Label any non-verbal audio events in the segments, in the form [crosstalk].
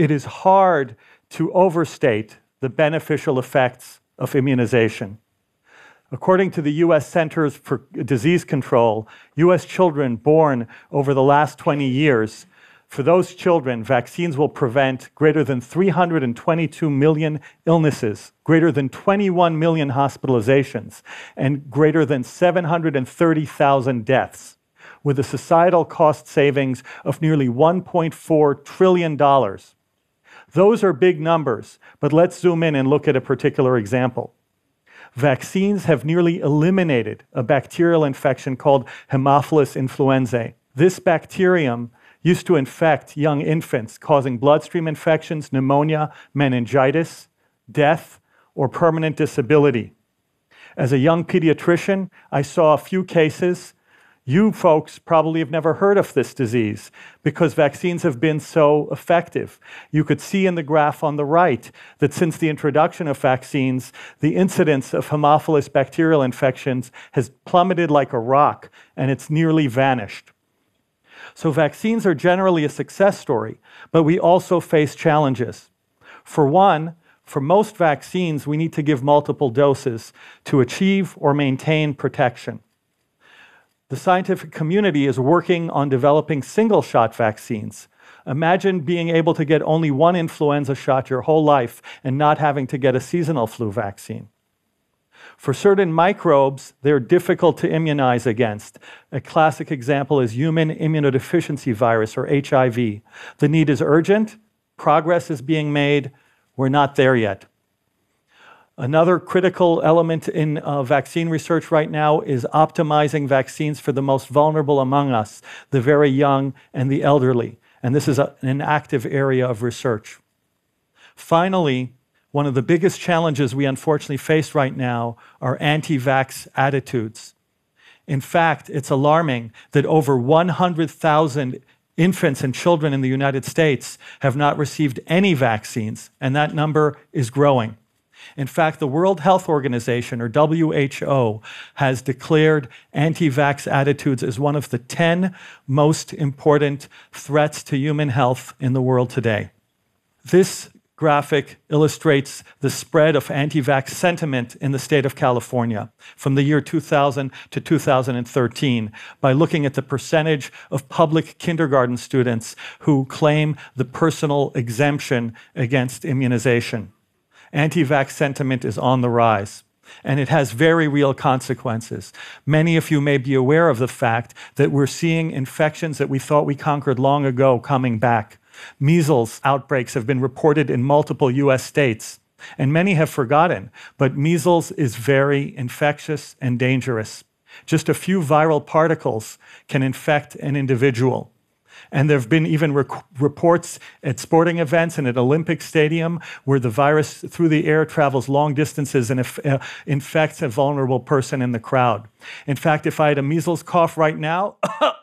it is hard to overstate the beneficial effects of immunization. According to the US Centers for Disease Control, US children born over the last 20 years, for those children, vaccines will prevent greater than 322 million illnesses, greater than 21 million hospitalizations, and greater than 730,000 deaths, with a societal cost savings of nearly $1.4 trillion. Those are big numbers, but let's zoom in and look at a particular example. Vaccines have nearly eliminated a bacterial infection called Haemophilus influenzae. This bacterium used to infect young infants, causing bloodstream infections, pneumonia, meningitis, death, or permanent disability. As a young pediatrician, I saw a few cases you folks probably have never heard of this disease because vaccines have been so effective. You could see in the graph on the right that since the introduction of vaccines, the incidence of Haemophilus bacterial infections has plummeted like a rock and it's nearly vanished. So, vaccines are generally a success story, but we also face challenges. For one, for most vaccines, we need to give multiple doses to achieve or maintain protection. The scientific community is working on developing single shot vaccines. Imagine being able to get only one influenza shot your whole life and not having to get a seasonal flu vaccine. For certain microbes, they're difficult to immunize against. A classic example is human immunodeficiency virus, or HIV. The need is urgent, progress is being made, we're not there yet. Another critical element in uh, vaccine research right now is optimizing vaccines for the most vulnerable among us, the very young and the elderly. And this is a, an active area of research. Finally, one of the biggest challenges we unfortunately face right now are anti vax attitudes. In fact, it's alarming that over 100,000 infants and children in the United States have not received any vaccines, and that number is growing. In fact, the World Health Organization, or WHO, has declared anti vax attitudes as one of the 10 most important threats to human health in the world today. This graphic illustrates the spread of anti vax sentiment in the state of California from the year 2000 to 2013 by looking at the percentage of public kindergarten students who claim the personal exemption against immunization anti vax sentiment is on the rise. And it has very real consequences. Many of you may be aware of the fact that we're seeing infections that we thought we conquered long ago coming back. Measles outbreaks have been reported in multiple US states, and many have forgotten, but measles is very infectious and dangerous. Just a few viral particles can infect an individual. And there have been even reports at sporting events and at Olympic Stadium where the virus through the air travels long distances and uh, infects a vulnerable person in the crowd. In fact, if I had a measles cough right now, [coughs]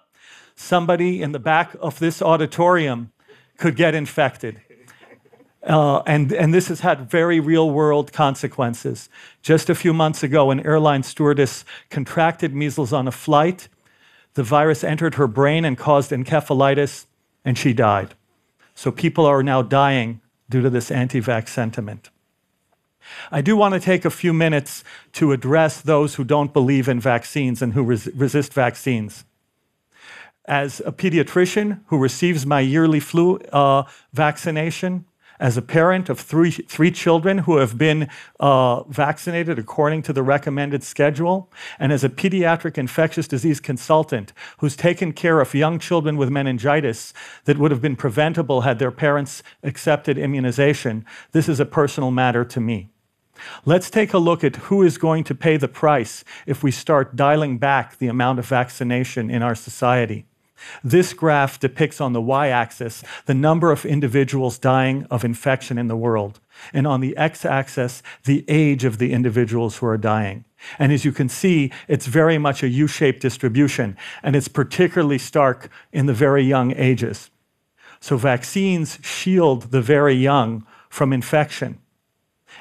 somebody in the back of this auditorium could get infected. Uh, and, and this has had very real world consequences. Just a few months ago, an airline stewardess contracted measles on a flight the virus entered her brain and caused encephalitis, and she died. So people are now dying due to this anti vax sentiment. I do want to take a few minutes to address those who don't believe in vaccines and who res- resist vaccines. As a pediatrician who receives my yearly flu uh, vaccination, as a parent of three, three children who have been uh, vaccinated according to the recommended schedule, and as a pediatric infectious disease consultant who's taken care of young children with meningitis that would have been preventable had their parents accepted immunization, this is a personal matter to me. Let's take a look at who is going to pay the price if we start dialing back the amount of vaccination in our society. This graph depicts on the y axis the number of individuals dying of infection in the world, and on the x axis, the age of the individuals who are dying. And as you can see, it's very much a U shaped distribution, and it's particularly stark in the very young ages. So, vaccines shield the very young from infection.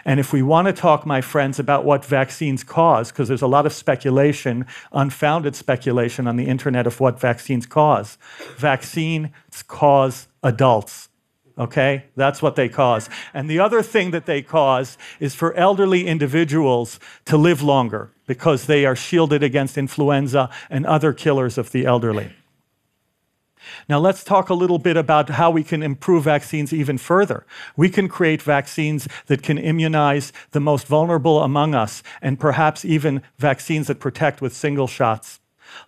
And if we want to talk, my friends, about what vaccines cause, because there's a lot of speculation, unfounded speculation on the internet of what vaccines cause, vaccines cause adults. okay? That's what they cause. And the other thing that they cause is for elderly individuals to live longer because they are shielded against influenza and other killers of the elderly. Now, let's talk a little bit about how we can improve vaccines even further. We can create vaccines that can immunize the most vulnerable among us, and perhaps even vaccines that protect with single shots.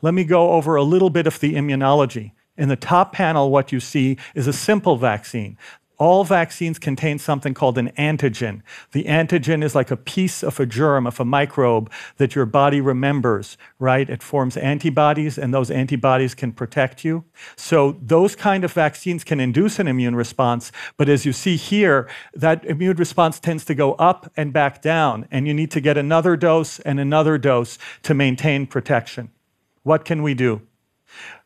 Let me go over a little bit of the immunology. In the top panel, what you see is a simple vaccine. All vaccines contain something called an antigen. The antigen is like a piece of a germ, of a microbe that your body remembers, right? It forms antibodies, and those antibodies can protect you. So, those kind of vaccines can induce an immune response. But as you see here, that immune response tends to go up and back down, and you need to get another dose and another dose to maintain protection. What can we do?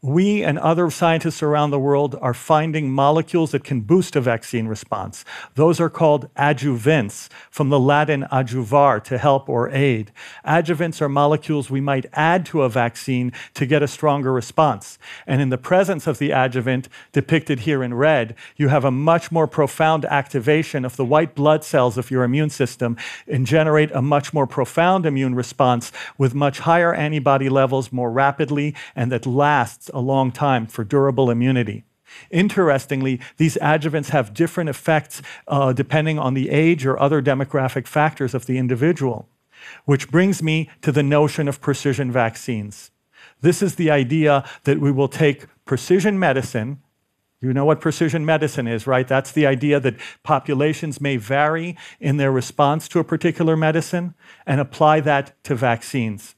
We and other scientists around the world are finding molecules that can boost a vaccine response. Those are called adjuvants, from the Latin adjuvare, to help or aid. Adjuvants are molecules we might add to a vaccine to get a stronger response. And in the presence of the adjuvant, depicted here in red, you have a much more profound activation of the white blood cells of your immune system and generate a much more profound immune response with much higher antibody levels more rapidly and that lasts a long time for durable immunity. Interestingly, these adjuvants have different effects uh, depending on the age or other demographic factors of the individual, which brings me to the notion of precision vaccines. This is the idea that we will take precision medicine. You know what precision medicine is, right? That's the idea that populations may vary in their response to a particular medicine and apply that to vaccines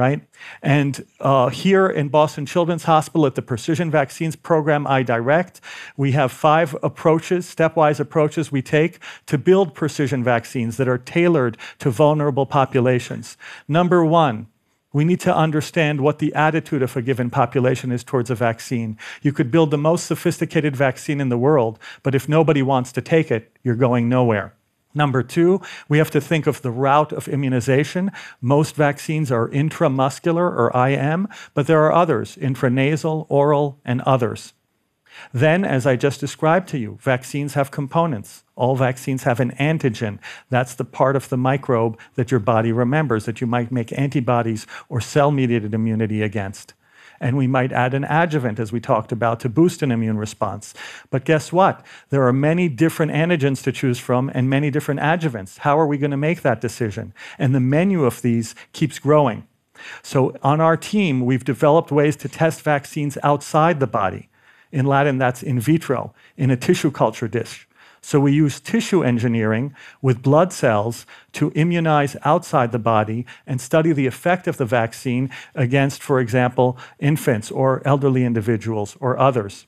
right? And uh, here in Boston Children's Hospital at the Precision Vaccines Program I direct, we have five approaches, stepwise approaches we take to build precision vaccines that are tailored to vulnerable populations. Number one, we need to understand what the attitude of a given population is towards a vaccine. You could build the most sophisticated vaccine in the world, but if nobody wants to take it, you're going nowhere. Number two, we have to think of the route of immunization. Most vaccines are intramuscular or IM, but there are others, intranasal, oral, and others. Then, as I just described to you, vaccines have components. All vaccines have an antigen. That's the part of the microbe that your body remembers that you might make antibodies or cell mediated immunity against. And we might add an adjuvant, as we talked about, to boost an immune response. But guess what? There are many different antigens to choose from and many different adjuvants. How are we going to make that decision? And the menu of these keeps growing. So, on our team, we've developed ways to test vaccines outside the body. In Latin, that's in vitro, in a tissue culture dish. So we use tissue engineering with blood cells to immunize outside the body and study the effect of the vaccine against, for example, infants or elderly individuals or others.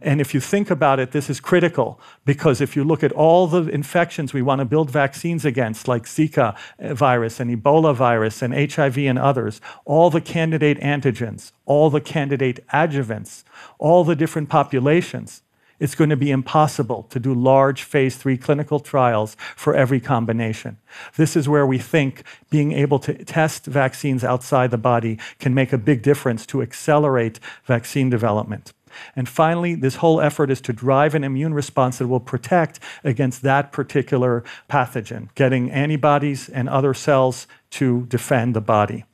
And if you think about it, this is critical because if you look at all the infections we want to build vaccines against, like Zika virus and Ebola virus and HIV and others, all the candidate antigens, all the candidate adjuvants, all the different populations, it's going to be impossible to do large phase three clinical trials for every combination. This is where we think being able to test vaccines outside the body can make a big difference to accelerate vaccine development. And finally, this whole effort is to drive an immune response that will protect against that particular pathogen, getting antibodies and other cells to defend the body.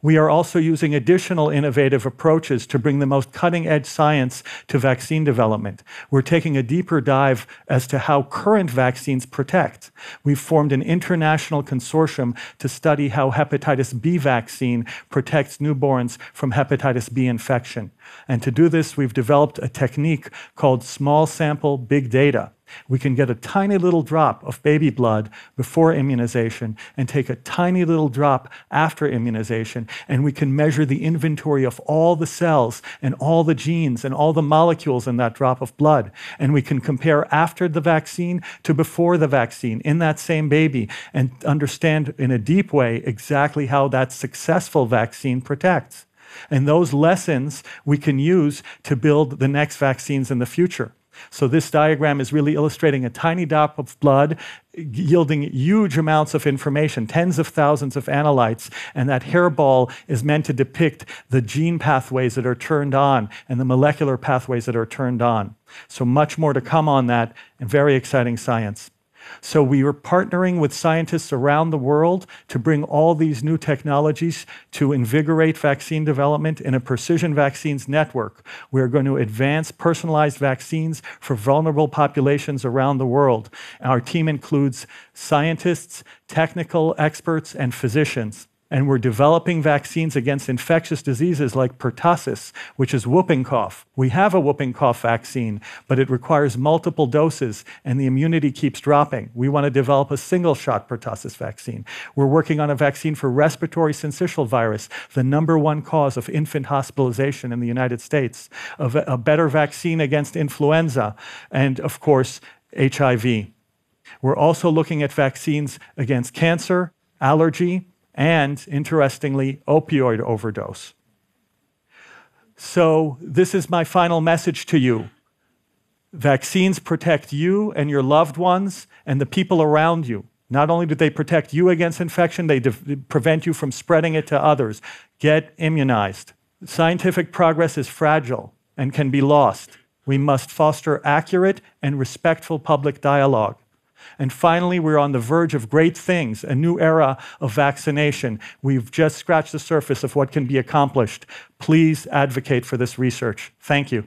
We are also using additional innovative approaches to bring the most cutting edge science to vaccine development. We're taking a deeper dive as to how current vaccines protect. We've formed an international consortium to study how hepatitis B vaccine protects newborns from hepatitis B infection. And to do this, we've developed a technique called small sample big data. We can get a tiny little drop of baby blood before immunization and take a tiny little drop after immunization, and we can measure the inventory of all the cells and all the genes and all the molecules in that drop of blood. And we can compare after the vaccine to before the vaccine in that same baby and understand in a deep way exactly how that successful vaccine protects. And those lessons we can use to build the next vaccines in the future. So, this diagram is really illustrating a tiny drop of blood yielding huge amounts of information, tens of thousands of analytes. And that hairball is meant to depict the gene pathways that are turned on and the molecular pathways that are turned on. So, much more to come on that, and very exciting science. So we are partnering with scientists around the world to bring all these new technologies to invigorate vaccine development in a precision vaccines network. We are going to advance personalized vaccines for vulnerable populations around the world. Our team includes scientists, technical experts, and physicians and we're developing vaccines against infectious diseases like pertussis, which is whooping cough. We have a whooping cough vaccine, but it requires multiple doses and the immunity keeps dropping. We want to develop a single shot pertussis vaccine. We're working on a vaccine for respiratory syncytial virus, the number one cause of infant hospitalization in the United States, a better vaccine against influenza, and of course, HIV. We're also looking at vaccines against cancer, allergy, and interestingly, opioid overdose. So, this is my final message to you. Vaccines protect you and your loved ones and the people around you. Not only do they protect you against infection, they prevent you from spreading it to others. Get immunized. Scientific progress is fragile and can be lost. We must foster accurate and respectful public dialogue. And finally, we're on the verge of great things, a new era of vaccination. We've just scratched the surface of what can be accomplished. Please advocate for this research. Thank you.